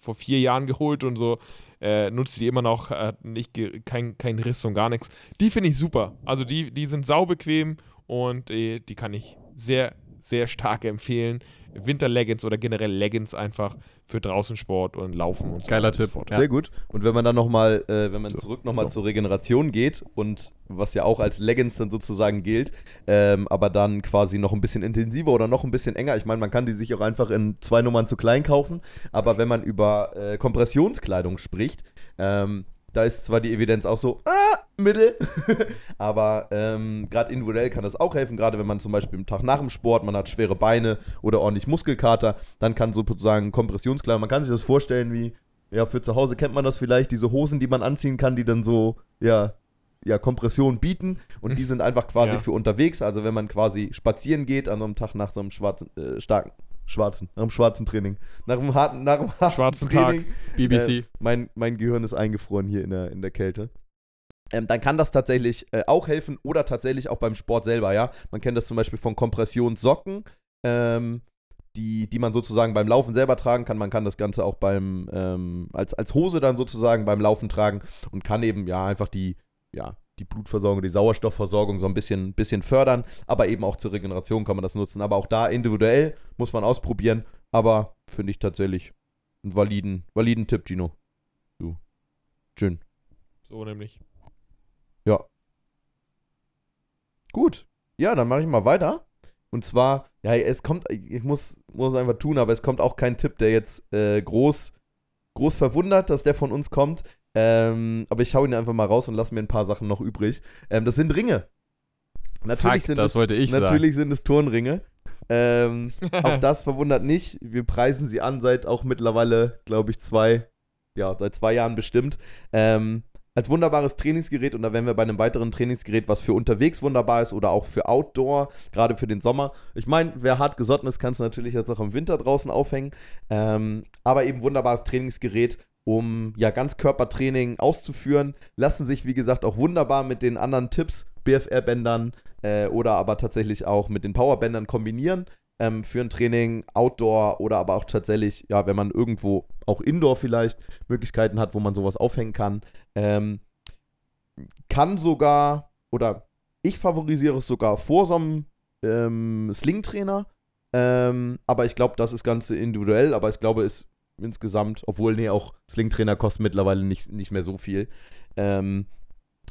vor vier Jahren geholt und so. Äh, nutze die immer noch, äh, nicht kein, kein Riss und gar nichts. Die finde ich super. Also die, die sind saubequem und äh, die kann ich sehr, sehr stark empfehlen. Winter-Leggings oder generell Leggings einfach für draußen Sport und Laufen und so. Geiler Tipp. Ja. Sehr gut. Und wenn man dann nochmal, äh, wenn man So, zurück nochmal so. zur Regeneration geht und was ja auch als Leggings dann sozusagen gilt, ähm, aber dann quasi noch ein bisschen intensiver oder noch ein bisschen enger. Ich meine, man kann die sich auch einfach in zwei Nummern zu klein kaufen, aber wenn man über äh, Kompressionskleidung spricht, ähm, da ist zwar die Evidenz auch so, ah, Mittel, aber ähm, gerade individuell kann das auch helfen, gerade wenn man zum Beispiel am Tag nach dem Sport, man hat schwere Beine oder ordentlich Muskelkater, dann kann sozusagen Kompressionskleidung, man kann sich das vorstellen wie, ja, für zu Hause kennt man das vielleicht, diese Hosen, die man anziehen kann, die dann so, ja, ja, Kompression bieten und die sind einfach quasi Ja. für unterwegs, also wenn man quasi spazieren geht an so einem Tag nach so einem schwarzen, äh, starken, schwarzen, nach einem schwarzen Training, nach einem harten, nach einem harten Schwarzen Tag. Training, BBC. äh, mein, mein Gehirn ist eingefroren hier in der, in der Kälte. Ähm, dann kann das tatsächlich äh, auch helfen oder tatsächlich auch beim Sport selber, ja. Man kennt das zum Beispiel von Kompressionssocken, ähm, die, die man sozusagen beim Laufen selber tragen kann. Man kann das Ganze auch beim, ähm, als, als Hose dann sozusagen beim Laufen tragen und kann eben ja einfach die, ja, die Blutversorgung, die Sauerstoffversorgung so ein bisschen, bisschen fördern, aber eben auch zur Regeneration kann man das nutzen. Aber auch da individuell muss man ausprobieren, aber finde ich tatsächlich einen validen, validen Tipp, Gino. Du. Schön. So nämlich. Ja. Gut. Ja, dann mache ich mal weiter. Und zwar, ja, es kommt, ich muss, muss es einfach tun, aber es kommt auch kein Tipp, der jetzt äh, groß, groß verwundert, dass der von uns kommt. Ähm, aber ich hau ihn einfach mal raus und lasse mir ein paar Sachen noch übrig. Ähm, das sind Ringe. Natürlich Fuck, sind das es, wollte ich sagen. natürlich sind es Turnringe. Ähm, auch das verwundert nicht. Wir preisen sie an seit auch mittlerweile, glaube ich, zwei, ja, seit zwei Jahren bestimmt. Ähm, als wunderbares Trainingsgerät und da wären wir bei einem weiteren Trainingsgerät, was für unterwegs wunderbar ist oder auch für Outdoor, gerade für den Sommer. Ich meine, wer hart gesotten ist, kann es natürlich jetzt auch im Winter draußen aufhängen. Ähm, aber eben wunderbares Trainingsgerät, um ja Ganzkörpertraining auszuführen. Lassen sich, wie gesagt, auch wunderbar mit den anderen Tipps, BFR-Bändern äh, oder aber tatsächlich auch mit den Powerbändern kombinieren. Ähm, für ein Training Outdoor oder aber auch tatsächlich, ja, wenn man irgendwo auch Indoor vielleicht Möglichkeiten hat, wo man sowas aufhängen kann. Ähm, kann sogar, oder ich favorisiere es sogar vor so einem ähm, Sling-Trainer. Ähm, aber ich glaube, das ist ganz individuell, aber ich glaube, es insgesamt, obwohl, nee, auch Sling-Trainer kosten mittlerweile nicht, nicht mehr so viel. Ähm,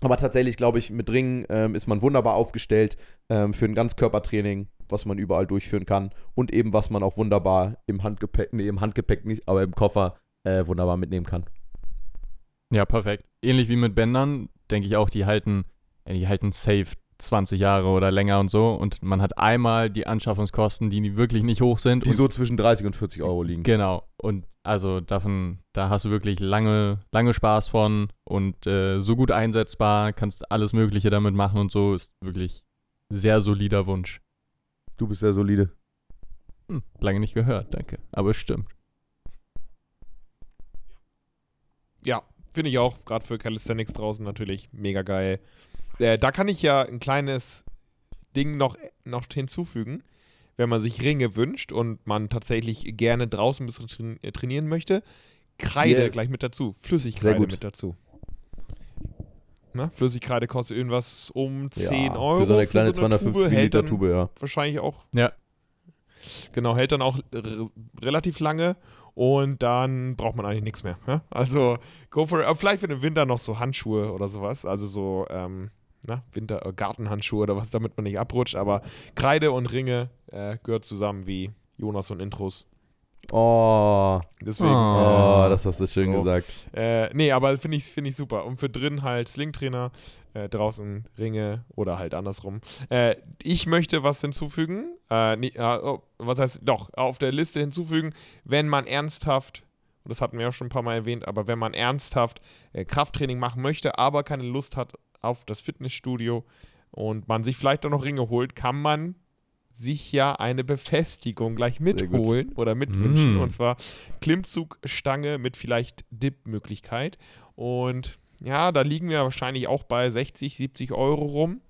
aber tatsächlich, glaube ich, mit Ringen ähm, ist man wunderbar aufgestellt ähm, für ein Ganzkörpertraining, was man überall durchführen kann und eben was man auch wunderbar im Handgepäck, nee, im Handgepäck nicht, aber im Koffer äh, wunderbar mitnehmen kann. Ja, perfekt. Ähnlich wie mit Bändern, denke ich auch, die halten, ja, die halten safe 20 Jahre oder länger und so. Und man hat einmal die Anschaffungskosten, die wirklich nicht hoch sind. Die so zwischen 30 und 40 Euro liegen. Genau. Und also davon, da hast du wirklich lange, lange Spaß von und äh, so gut einsetzbar, kannst alles Mögliche damit machen und so. Ist wirklich sehr solider Wunsch. Du bist sehr solide. Hm, lange nicht gehört, danke. Aber es stimmt. Ja, finde ich auch. Gerade für Calisthenics draußen natürlich mega geil. Äh, da kann ich ja ein kleines Ding noch, noch hinzufügen. Wenn man sich Ringe wünscht und man tatsächlich gerne draußen ein bisschen äh, trainieren möchte, Kreide Yes. gleich mit dazu. Sehr Flüssigkreide gut. mit dazu. Na, Flüssigkreide kostet irgendwas um 10 Euro. Für so eine kleine so eine 250 Tube, hält Milliliter dann Tube, ja. wahrscheinlich auch. Ja. Genau, hält dann auch relativ lange und dann braucht man eigentlich nichts mehr. Ja? Also, go for it. Aber vielleicht für den Winter noch so Handschuhe oder sowas. Also so, ähm, na, Winter, äh, Gartenhandschuhe oder was, damit man nicht abrutscht. Aber Kreide und Ringe äh, gehört zusammen wie Jonas und Intros. Oh, Deswegen, Oh. oh, das hast du schön So. gesagt. äh, nee, aber finde ich, find ich super. Und für drin halt Slingtrainer, äh, draußen Ringe oder halt andersrum. Äh, ich möchte was hinzufügen. Äh, nee, äh, oh, was heißt, doch, auf der Liste hinzufügen, wenn man ernsthaft, und das hatten wir ja schon ein paar Mal erwähnt, aber wenn man ernsthaft äh, Krafttraining machen möchte, aber keine Lust hat auf das Fitnessstudio und man sich vielleicht auch noch Ringe holt, kann man sich ja eine Befestigung gleich mitholen oder mitwünschen. Mm. Und zwar Klimmzugstange mit vielleicht Dip-Möglichkeit. Und ja, da liegen wir wahrscheinlich auch bei 60, 70 Euro rum.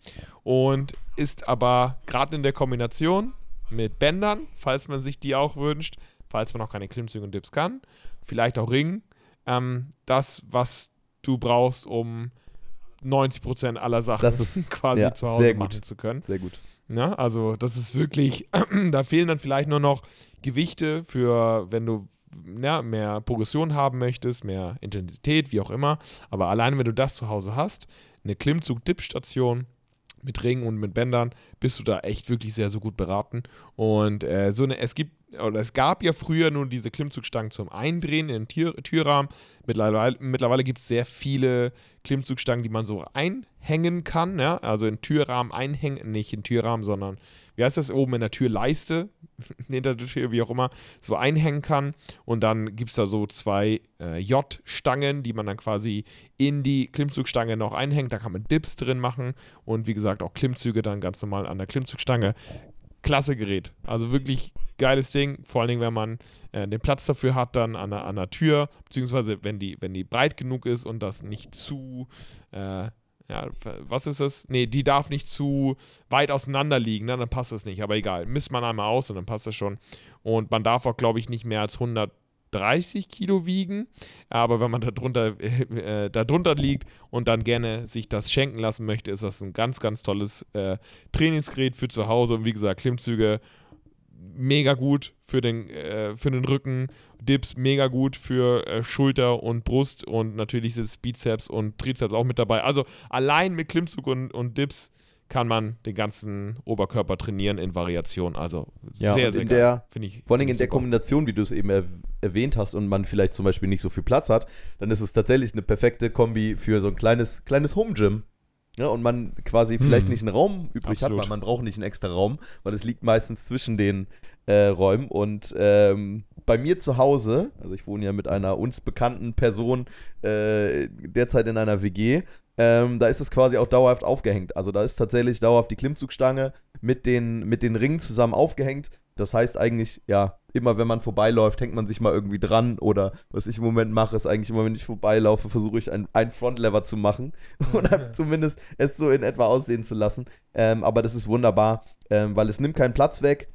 Und ist aber gerade in der Kombination mit Bändern, falls man sich die auch wünscht, falls man auch keine Klimmzüge und Dips kann, vielleicht auch Ringen, ähm, das, was du brauchst, um 90% aller Sachen Das ist- quasi ja, zu Hause sehr gut. machen zu können. Sehr gut. Ja, also das ist wirklich, da fehlen dann vielleicht nur noch Gewichte für, wenn du ja, mehr Progression haben möchtest, mehr Intensität, wie auch immer. Aber allein wenn du das zu Hause hast, eine Klimmzug-Dip-Station mit Ringen und mit Bändern, bist du da echt wirklich sehr, so gut beraten. Und äh, so eine, es gibt, oder es gab ja früher nur diese Klimmzugstangen zum Eindrehen in den Tür, Türrahmen. Mittlerweile, mittlerweile gibt es sehr viele Klimmzugstangen, die man so einhängen kann, ja, also in Türrahmen einhängen, nicht in Türrahmen, sondern wie heißt das, oben in der Türleiste, hinter der Tür, wie auch immer, so einhängen kann. Und dann gibt es da so zwei äh, J-Stangen, die man dann quasi in die Klimmzugstange noch einhängt. Da kann man Dips drin machen und wie gesagt auch Klimmzüge dann ganz normal an der Klimmzugstange. Klasse Gerät. Also wirklich geiles Ding. Vor allen Dingen, wenn man äh, den Platz dafür hat, dann an der, an der Tür, beziehungsweise wenn die, wenn die breit genug ist und das nicht zu, äh, ja, was ist das? Nee, die darf nicht zu weit auseinander liegen, ne? dann passt das nicht. Aber egal, misst man einmal aus und dann passt das schon. Und man darf auch, glaube ich, nicht mehr als 130 Kilo wiegen. Aber wenn man da drunter, äh, da drunter liegt und dann gerne sich das schenken lassen möchte, ist das ein ganz, ganz tolles äh, Trainingsgerät für zu Hause. Und wie gesagt, Klimmzüge mega gut für den, äh, für den Rücken, Dips mega gut für äh, Schulter und Brust und natürlich sind Bizeps und Trizeps auch mit dabei. Also allein mit Klimmzug und, und Dips kann man den ganzen Oberkörper trainieren in Variation. Also Ja, sehr, sehr geil. Finde ich. Vor allem in ich der super. Kombination, wie du es eben er erwähnt hast und man vielleicht zum Beispiel nicht so viel Platz hat, dann ist es tatsächlich eine perfekte Kombi für so ein kleines, kleines Home-Gym. Ja, und man quasi vielleicht Hm. nicht einen Raum übrig Absolut. hat, weil man braucht nicht einen extra Raum, weil es liegt meistens zwischen den äh, Räumen. Und ähm, bei mir zu Hause, also ich wohne ja mit einer uns bekannten Person äh, derzeit in einer WG, ähm, da ist es quasi auch dauerhaft aufgehängt. Also da ist tatsächlich dauerhaft die Klimmzugstange mit den, mit den Ringen zusammen aufgehängt. Das heißt eigentlich, ja, immer wenn man vorbeiläuft, hängt man sich mal irgendwie dran. Oder was ich im Moment mache, ist eigentlich immer, wenn ich vorbeilaufe, versuche ich ein, ein Frontlever zu machen. Oder zumindest es so in etwa aussehen zu lassen. Ähm, aber das ist wunderbar, ähm, weil es nimmt keinen Platz weg.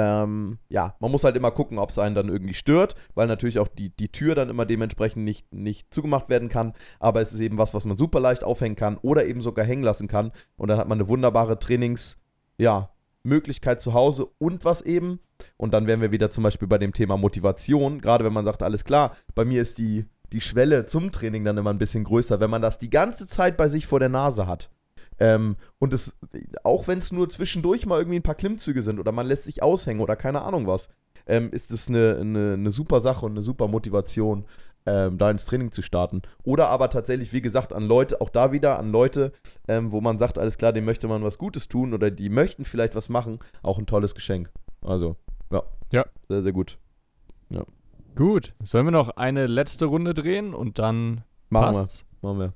Ähm, ja, man muss halt immer gucken, ob es einen dann irgendwie stört, weil natürlich auch die, die Tür dann immer dementsprechend nicht, nicht zugemacht werden kann. Aber es ist eben was, was man super leicht aufhängen kann oder eben sogar hängen lassen kann. Und dann hat man eine wunderbare Trainings, ja, zu Hause und was eben. Und dann wären wir wieder zum Beispiel bei dem Thema Motivation. Gerade wenn man sagt, alles klar, bei mir ist die, die Schwelle zum Training dann immer ein bisschen größer, wenn man das die ganze Zeit bei sich vor der Nase hat. Ähm, und es, auch wenn es nur zwischendurch mal irgendwie ein paar Klimmzüge sind oder man lässt sich aushängen oder keine Ahnung was, ähm, ist es eine, eine, eine super Sache und eine super Motivation, ähm, da ins Training zu starten. Oder aber tatsächlich, wie gesagt, an Leute, auch da wieder an Leute, ähm, wo man sagt, alles klar, dem möchte man was Gutes tun oder die möchten vielleicht was machen, auch ein tolles Geschenk. Also, ja. Ja. Sehr, sehr gut. Gut. Sollen wir noch eine letzte Runde drehen und dann Machen passt's? wir. Machen wir.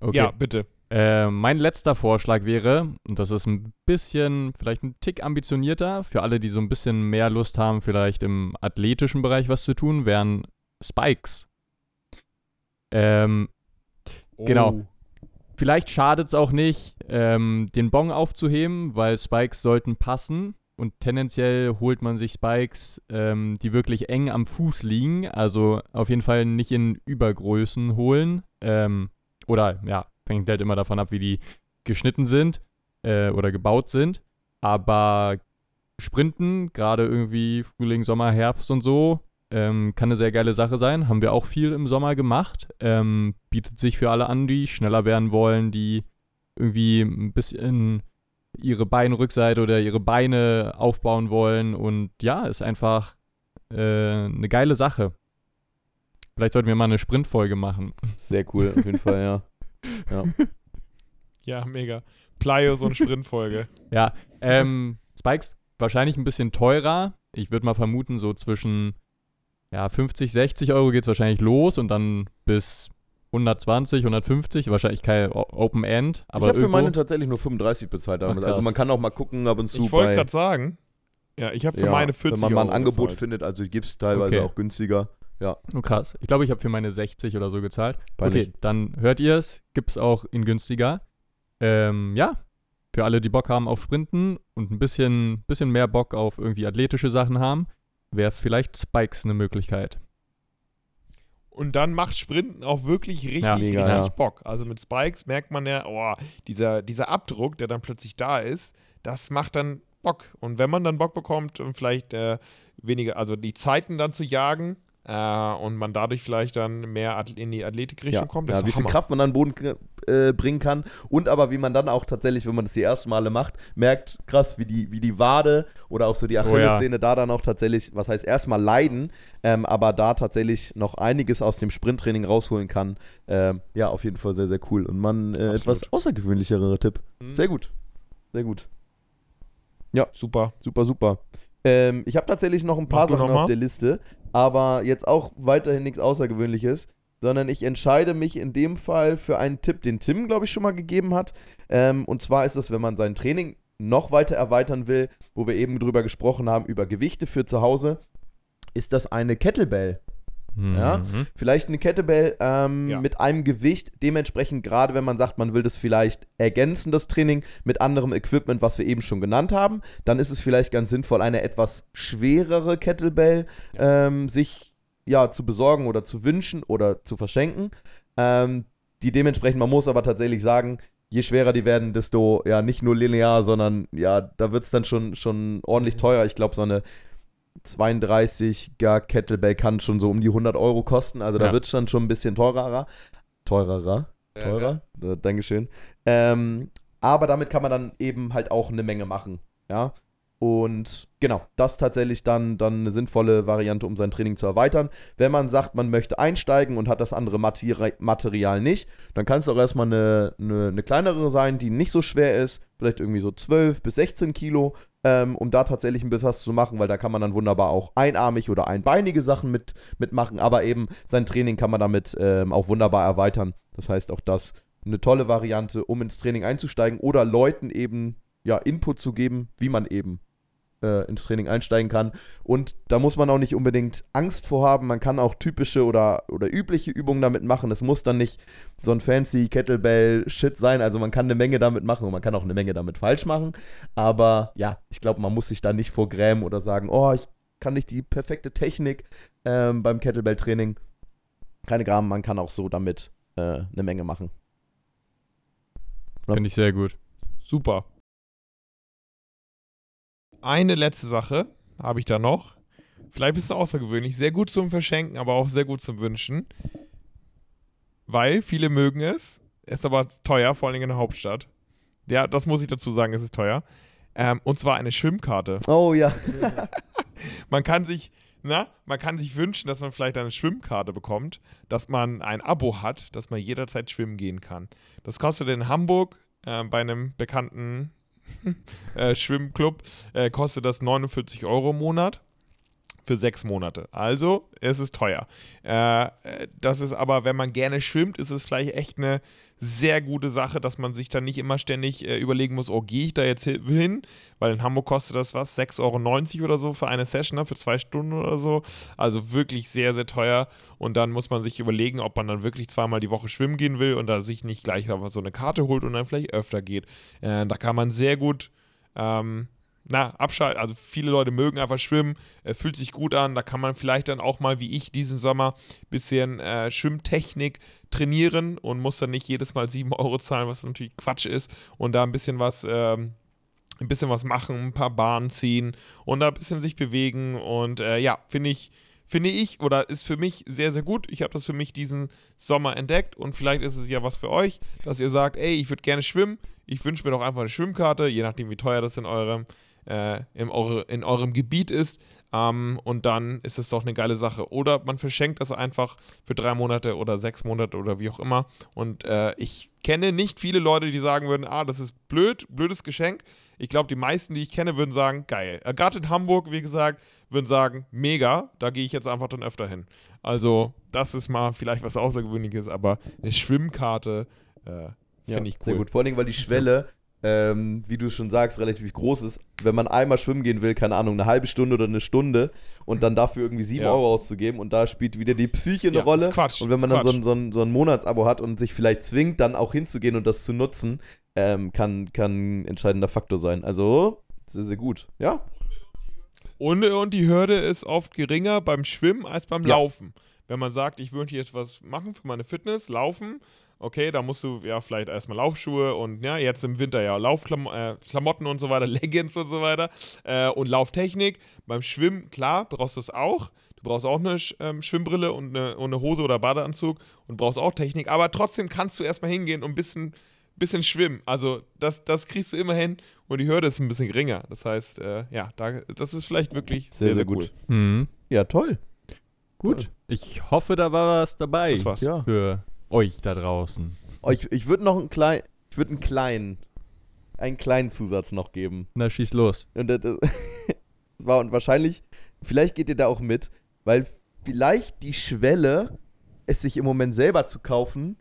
Okay. Ja, bitte. Äh, mein letzter Vorschlag wäre, und das ist ein bisschen, vielleicht ein Tick ambitionierter, für alle, die so ein bisschen mehr Lust haben, vielleicht im athletischen Bereich was zu tun, wären Spikes. Ähm, Genau. Oh. vielleicht schadet es auch nicht, ähm, den Bong aufzuheben, weil Spikes sollten passen. Und tendenziell holt man sich Spikes, ähm, die wirklich eng am Fuß liegen. Also auf jeden Fall nicht in Übergrößen holen. Ähm, oder ja, hängt halt immer davon ab, wie die geschnitten sind äh, oder gebaut sind. Aber Sprinten, gerade irgendwie Frühling, Sommer, Herbst und so, ähm, kann eine sehr geile Sache sein. Haben wir auch viel im Sommer gemacht. Ähm, bietet sich für alle an, die schneller werden wollen, die irgendwie ein bisschen ihre Beinrückseite oder ihre Beine aufbauen wollen. Und ja, ist einfach äh, eine geile Sache. Vielleicht sollten wir mal eine Sprintfolge machen. Sehr cool, auf jeden Fall, ja. Ja. Ja, mega. Plyos und Sprintfolge. Ja, ähm, Spikes wahrscheinlich ein bisschen teurer. Ich würde mal vermuten, so zwischen ja, 50, 60 Euro geht es wahrscheinlich los und dann bis 120, 150, wahrscheinlich kein Open End. Aber ich habe für meine tatsächlich nur 35 bezahlt. damals. Ach, also man kann auch mal gucken ab und zu Ich wollte gerade sagen, ja, ich habe für ja, meine 40 wenn man mal ein Angebot bezahlt. findet, also gibt es teilweise Okay. auch günstiger. Oh krass. Ich glaube, ich habe für meine 60 oder so gezahlt. Peinlich. Okay, dann hört ihr es. Gibt es auch in günstiger. Ähm, ja, für alle, die Bock haben auf Sprinten und ein bisschen, bisschen mehr Bock auf irgendwie athletische Sachen haben, wäre vielleicht Spikes eine Möglichkeit. Und dann macht Sprinten auch wirklich richtig, Ja, mega, richtig ja. Bock. Also mit Spikes merkt man ja, oh, dieser, dieser Abdruck, der dann plötzlich da ist, das macht dann Bock. Und wenn man dann Bock bekommt, um vielleicht äh, weniger, also die Zeiten dann zu jagen äh, und man dadurch vielleicht dann mehr in die Athletikrichtung Ja, kommt, ja wie viel Hammer. Kraft man an den Boden äh, bringen kann und aber wie man dann auch tatsächlich, wenn man das die ersten Male macht, merkt, krass, wie die, wie die Wade oder auch so die Oh ja. Achillessehne da dann auch tatsächlich, was heißt erstmal leiden, ähm, aber da tatsächlich noch einiges aus dem Sprinttraining rausholen kann. Ähm, ja, auf jeden Fall sehr, sehr cool. Und man äh, etwas außergewöhnlicherer Tipp. Mhm. Sehr gut. Sehr gut. Super. Super, super. Ähm, ich habe tatsächlich noch ein paar Mach Sachen auf der Liste, aber jetzt auch weiterhin nichts Außergewöhnliches, sondern ich entscheide mich in dem Fall für einen Tipp, den Tim, glaube ich, schon mal gegeben hat. Ähm, und zwar ist es, wenn man sein Training noch weiter erweitern will, wo wir eben drüber gesprochen haben, über Gewichte für zu Hause, ist das eine Kettlebell. Ja. Mhm. Vielleicht eine Kettlebell ähm, Ja. mit einem Gewicht, dementsprechend gerade wenn man sagt, man will das vielleicht ergänzen, das Training mit anderem Equipment, was wir eben schon genannt haben, dann ist es vielleicht ganz sinnvoll, eine etwas schwerere Kettlebell ähm, sich ja zu besorgen oder zu wünschen oder zu verschenken. Ähm, die dementsprechend, man muss aber tatsächlich sagen, je schwerer die werden, desto ja nicht nur linear, sondern ja, da wird es dann schon, schon ordentlich teuer. Ich glaube, so eine 32er Kettlebell kann schon so um die 100 Euro kosten. Also da Ja. wird es dann schon ein bisschen teurer. Teurerer. Teurer. Äh, Dankeschön. Ähm, aber damit kann man dann eben halt auch eine Menge machen. Ja. Und genau, das tatsächlich dann, dann eine sinnvolle Variante, um sein Training zu erweitern. Wenn man sagt, man möchte einsteigen und hat das andere Materi Material nicht, dann kann es auch erstmal eine, eine, eine kleinere sein, die nicht so schwer ist. Vielleicht irgendwie so 12 bis 16 Kilo, ähm, um da tatsächlich ein bisschen was zu machen, weil da kann man dann wunderbar auch einarmig oder einbeinige Sachen mit, mitmachen. Aber eben sein Training kann man damit ähm, auch wunderbar erweitern. Das heißt auch das eine tolle Variante, um ins Training einzusteigen oder Leuten eben ja Input zu geben, wie man eben äh, ins Training einsteigen kann. Und da muss man auch nicht unbedingt Angst vor haben. Man kann auch typische oder, oder übliche Übungen damit machen. Es muss dann nicht so ein fancy Kettlebell-Shit sein. Also man kann eine Menge damit machen und man kann auch eine Menge damit falsch machen. Aber ja, ich glaube, man muss sich da nicht vorgrämen oder sagen, oh, ich kann nicht die perfekte Technik ähm, beim Kettlebell-Training. Keine Graben, man kann auch so damit äh, eine Menge machen. Finde ich sehr gut. Super. Eine letzte Sache habe ich da noch. Vielleicht ein bisschen außergewöhnlich. Sehr gut zum Verschenken, aber auch sehr gut zum Wünschen. Weil viele mögen es. Ist aber teuer, vor allem in der Hauptstadt. Ja, das muss ich dazu sagen, es ist teuer. Ähm, und zwar eine Schwimmkarte. Oh ja. Man kann sich, na, man kann sich wünschen, dass man vielleicht eine Schwimmkarte bekommt, dass man ein Abo hat, dass man jederzeit schwimmen gehen kann. Das kostet in Hamburg äh, bei einem bekannten äh, Schwimmclub, äh, kostet das 49 Euro im Monat für sechs Monate. Also, es ist teuer. Äh, äh, das ist aber, wenn man gerne schwimmt, ist es vielleicht echt eine sehr gute Sache, dass man sich dann nicht immer ständig äh, überlegen muss, oh, gehe ich da jetzt hi- hin? Weil in Hamburg kostet das was, 6,90 Euro oder so für eine Session, ne? für zwei Stunden oder so. Also wirklich sehr, sehr teuer. Und dann muss man sich überlegen, ob man dann wirklich zweimal die Woche schwimmen gehen will und da sich nicht gleich aber so eine Karte holt und dann vielleicht öfter geht. Äh, da kann man sehr gut ähm, na, abschalten. Also viele Leute mögen einfach schwimmen, äh, fühlt sich gut an. Da kann man vielleicht dann auch mal, wie ich diesen Sommer, bisschen äh, Schwimmtechnik trainieren und muss dann nicht jedes Mal 7 Euro zahlen, was natürlich Quatsch ist. Und da ein bisschen was, ähm, ein bisschen was machen, ein paar Bahnen ziehen und da ein bisschen sich bewegen. Und äh, ja, finde ich, finde ich oder ist für mich sehr, sehr gut. Ich habe das für mich diesen Sommer entdeckt und vielleicht ist es ja was für euch, dass ihr sagt, ey, ich würde gerne schwimmen. Ich wünsche mir doch einfach eine Schwimmkarte, je nachdem, wie teuer das in eurem, äh, in, eure, in eurem Gebiet ist. Ähm, und dann ist es doch eine geile Sache. Oder man verschenkt das einfach für drei Monate oder sechs Monate oder wie auch immer. Und äh, ich kenne nicht viele Leute, die sagen würden, ah, das ist blöd, blödes Geschenk. Ich glaube, die meisten, die ich kenne, würden sagen, geil. Äh, Gerade in Hamburg, wie gesagt, würden sagen, mega, da gehe ich jetzt einfach dann öfter hin. Also, das ist mal vielleicht was Außergewöhnliches, aber eine Schwimmkarte äh, finde ich Sehr cool. gut. Vor allen Dingen, weil die Schwelle, ähm, wie du schon sagst, relativ groß ist. Wenn man einmal schwimmen gehen will, keine Ahnung, eine halbe Stunde oder eine Stunde und dann dafür irgendwie 7 Ja. Euro auszugeben und da spielt wieder die Psyche eine Ja, Rolle. ist Quatsch, und wenn man dann so ein, so, ein, so ein Monatsabo hat und sich vielleicht zwingt, dann auch hinzugehen und das zu nutzen, ähm, kann, kann ein entscheidender Faktor sein. Also, sehr, sehr gut. Ja? Und, und die Hürde ist oft geringer beim Schwimmen als beim Ja. Laufen. wenn man sagt, ich würde jetzt was machen für meine Fitness, laufen, okay, da musst du ja vielleicht erstmal Laufschuhe und ja, jetzt im Winter ja Laufklamotten äh, und so weiter, Leggings und so weiter äh, und Lauftechnik. Beim Schwimmen, klar, brauchst du es auch. Du brauchst auch eine ähm, Schwimmbrille und eine, und eine, Hose oder Badeanzug und brauchst auch Technik, aber trotzdem kannst du erstmal hingehen und ein bisschen, bisschen schwimmen. Also das, das kriegst du immer hin und die Hürde ist ein bisschen geringer. Das heißt, äh, ja, da, das ist vielleicht wirklich sehr, sehr, sehr gut. Cool. Mhm. Ja, toll. Gut. Ich hoffe, da war was dabei. Das war's. Ja. Für euch da draußen. Oh, ich ich würde noch einen kleinen, ich würde einen kleinen, einen kleinen Zusatz noch geben. Na, schieß los. Und das, das war und wahrscheinlich, vielleicht geht ihr da auch mit, weil vielleicht die Schwelle, es sich im Moment selber zu kaufen,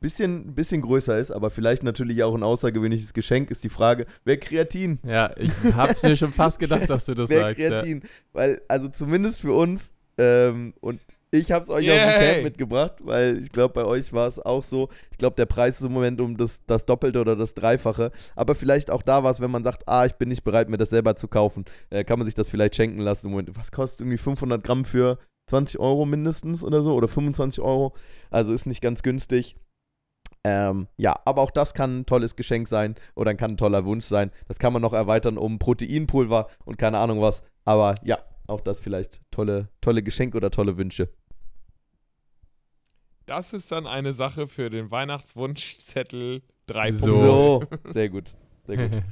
bisschen, bisschen größer ist, aber vielleicht natürlich auch ein außergewöhnliches Geschenk, ist die Frage, wer Kreatin? Ja, ich hab's mir schon fast gedacht, dass du das wer sagst. Kreatin? Ja. Weil, also zumindest für uns, ähm, und ich hab's euch Yay. aus dem Camp mitgebracht, weil ich glaube, bei euch war es auch so. Ich glaube, der Preis ist im Moment um das, das Doppelte oder das Dreifache. Aber vielleicht auch da war es, wenn man sagt, ah, ich bin nicht bereit, mir das selber zu kaufen, äh, kann man sich das vielleicht schenken lassen. Im Moment, was kostet irgendwie 500 Gramm für 20 Euro mindestens oder so? Oder 25 Euro? Also ist nicht ganz günstig. Ähm, ja, aber auch das kann ein tolles Geschenk sein oder kann ein toller Wunsch sein. Das kann man noch erweitern um Proteinpulver und keine Ahnung was. Aber ja, auch das vielleicht tolle, tolle Geschenke oder tolle Wünsche. Das ist dann eine Sache für den Weihnachtswunschzettel 3. So. so, sehr gut. Sehr gut.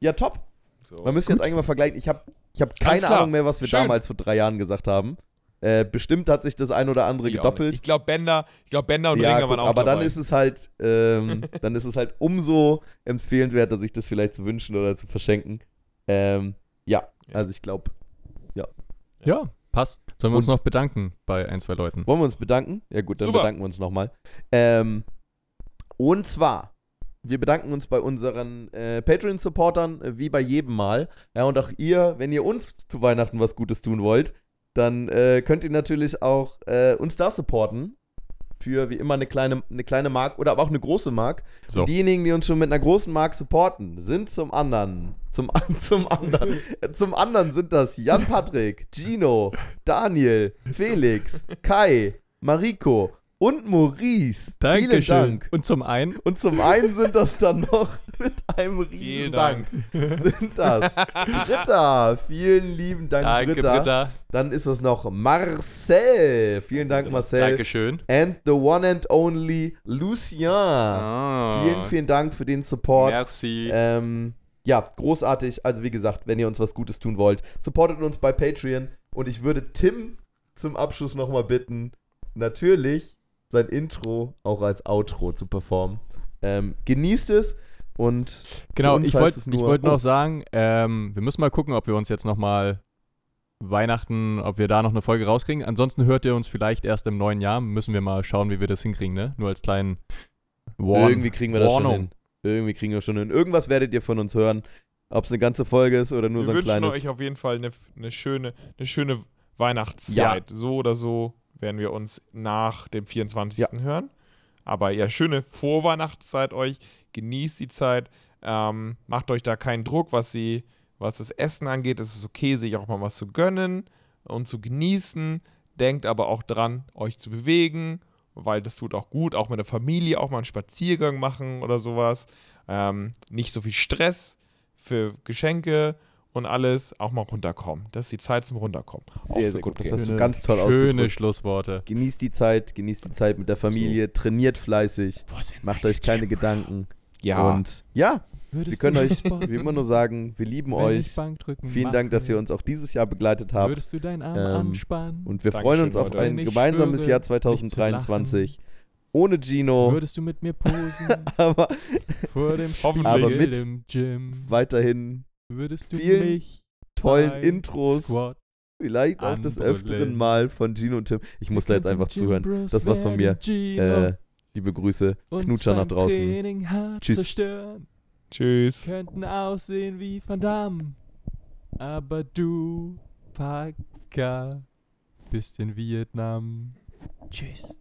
Ja, top. So. Man müsste jetzt eigentlich mal vergleichen. Ich habe ich hab keine Ahnung mehr, was wir Schön. damals vor drei Jahren gesagt haben. Äh, bestimmt hat sich das ein oder andere ich gedoppelt. Ich glaube, Bender, ich glaube, Bender und ja, Ringer waren auch Aber dabei. dann ist es halt, ähm, dann ist es halt umso empfehlenswerter, sich das vielleicht zu wünschen oder zu verschenken. Ähm, ja, ja, also ich glaube, ja. Ja, passt. Sollen wir uns noch bedanken bei ein, zwei Leuten? Wollen wir uns bedanken? Ja gut, dann Super. bedanken wir uns nochmal. Ähm, und zwar, wir bedanken uns bei unseren äh, Patreon-Supportern, äh, wie bei jedem Mal. Ja, und auch ihr, wenn ihr uns zu Weihnachten was Gutes tun wollt, dann äh, könnt ihr natürlich auch äh, uns da supporten. Für wie immer eine kleine, eine kleine Mark oder aber auch eine große Mark. So. Diejenigen, die uns schon mit einer großen Mark supporten, sind zum anderen. Zum, zum anderen. zum anderen sind das Jan Patrick, Gino, Daniel, Felix, Kai, Mariko, und Maurice. Dankeschön. Vielen Dank. Und zum einen? Und zum einen sind das dann noch mit einem riesen Dank. Sind das Britta. Vielen lieben Dank, Danke, Britta. Britta. Dann ist es noch Marcel. Vielen Dank, Marcel. Dankeschön. And the one and only Lucien. Oh. Vielen, vielen Dank für den Support. Merci. Ähm, ja, großartig. Also wie gesagt, wenn ihr uns was Gutes tun wollt, supportet uns bei Patreon. Und ich würde Tim zum Abschluss nochmal bitten, natürlich sein Intro auch als Outro zu performen. Ähm, genießt es und genau, ich wollte wollt noch oh. sagen, ähm, wir müssen mal gucken, ob wir uns jetzt noch mal Weihnachten, ob wir da noch eine Folge rauskriegen. Ansonsten hört ihr uns vielleicht erst im neuen Jahr. Müssen wir mal schauen, wie wir das hinkriegen, ne? Nur als kleinen Warn Irgendwie kriegen wir das schon hin. Irgendwie kriegen wir schon hin. Irgendwas werdet ihr von uns hören. Ob es eine ganze Folge ist oder nur wir so ein kleines. Wir wünschen euch auf jeden Fall eine, eine, schöne, eine schöne Weihnachtszeit. Ja. So oder so werden wir uns nach dem 24. Ja. hören. Aber ja, schöne Vorweihnachtszeit euch. Genießt die Zeit. Ähm, macht euch da keinen Druck, was, sie, was das Essen angeht. Es ist okay, sich auch mal was zu gönnen und zu genießen. Denkt aber auch dran, euch zu bewegen, weil das tut auch gut. Auch mit der Familie auch mal einen Spaziergang machen oder sowas. Ähm, nicht so viel Stress für Geschenke und alles auch mal runterkommen. Das ist die Zeit zum Runterkommen. Sehr, sehr gut. Das hast du ganz toll ausgedrückt. Schöne Schlussworte. Genießt die Zeit, genießt die Zeit mit der Familie, so. trainiert fleißig, macht euch keine Gym? Gedanken. Ja. Und ja, Würdest wir können euch wie immer nur sagen, wir lieben euch. Vielen Dank, dass ihr uns auch dieses Jahr begleitet habt. Würdest du deinen Arm ähm, anspannen? Und wir Dankeschön, freuen uns auf ein gemeinsames schwöre, Jahr 2023 ohne Gino. Würdest du mit mir posen? aber vor dem Spiegel aber mit im Gym. Weiterhin Würdest du vielen mich tollen Intros vielleicht auch des öfteren Mal von Gino und Tim. Ich muss da jetzt einfach zuhören. Das war's von mir. Äh, liebe Grüße. Knutscher nach draußen. Tschüss. Zerstören. Tschüss. Könnten aussehen wie Van Damme. Aber du, Parker, bist in Vietnam. Tschüss.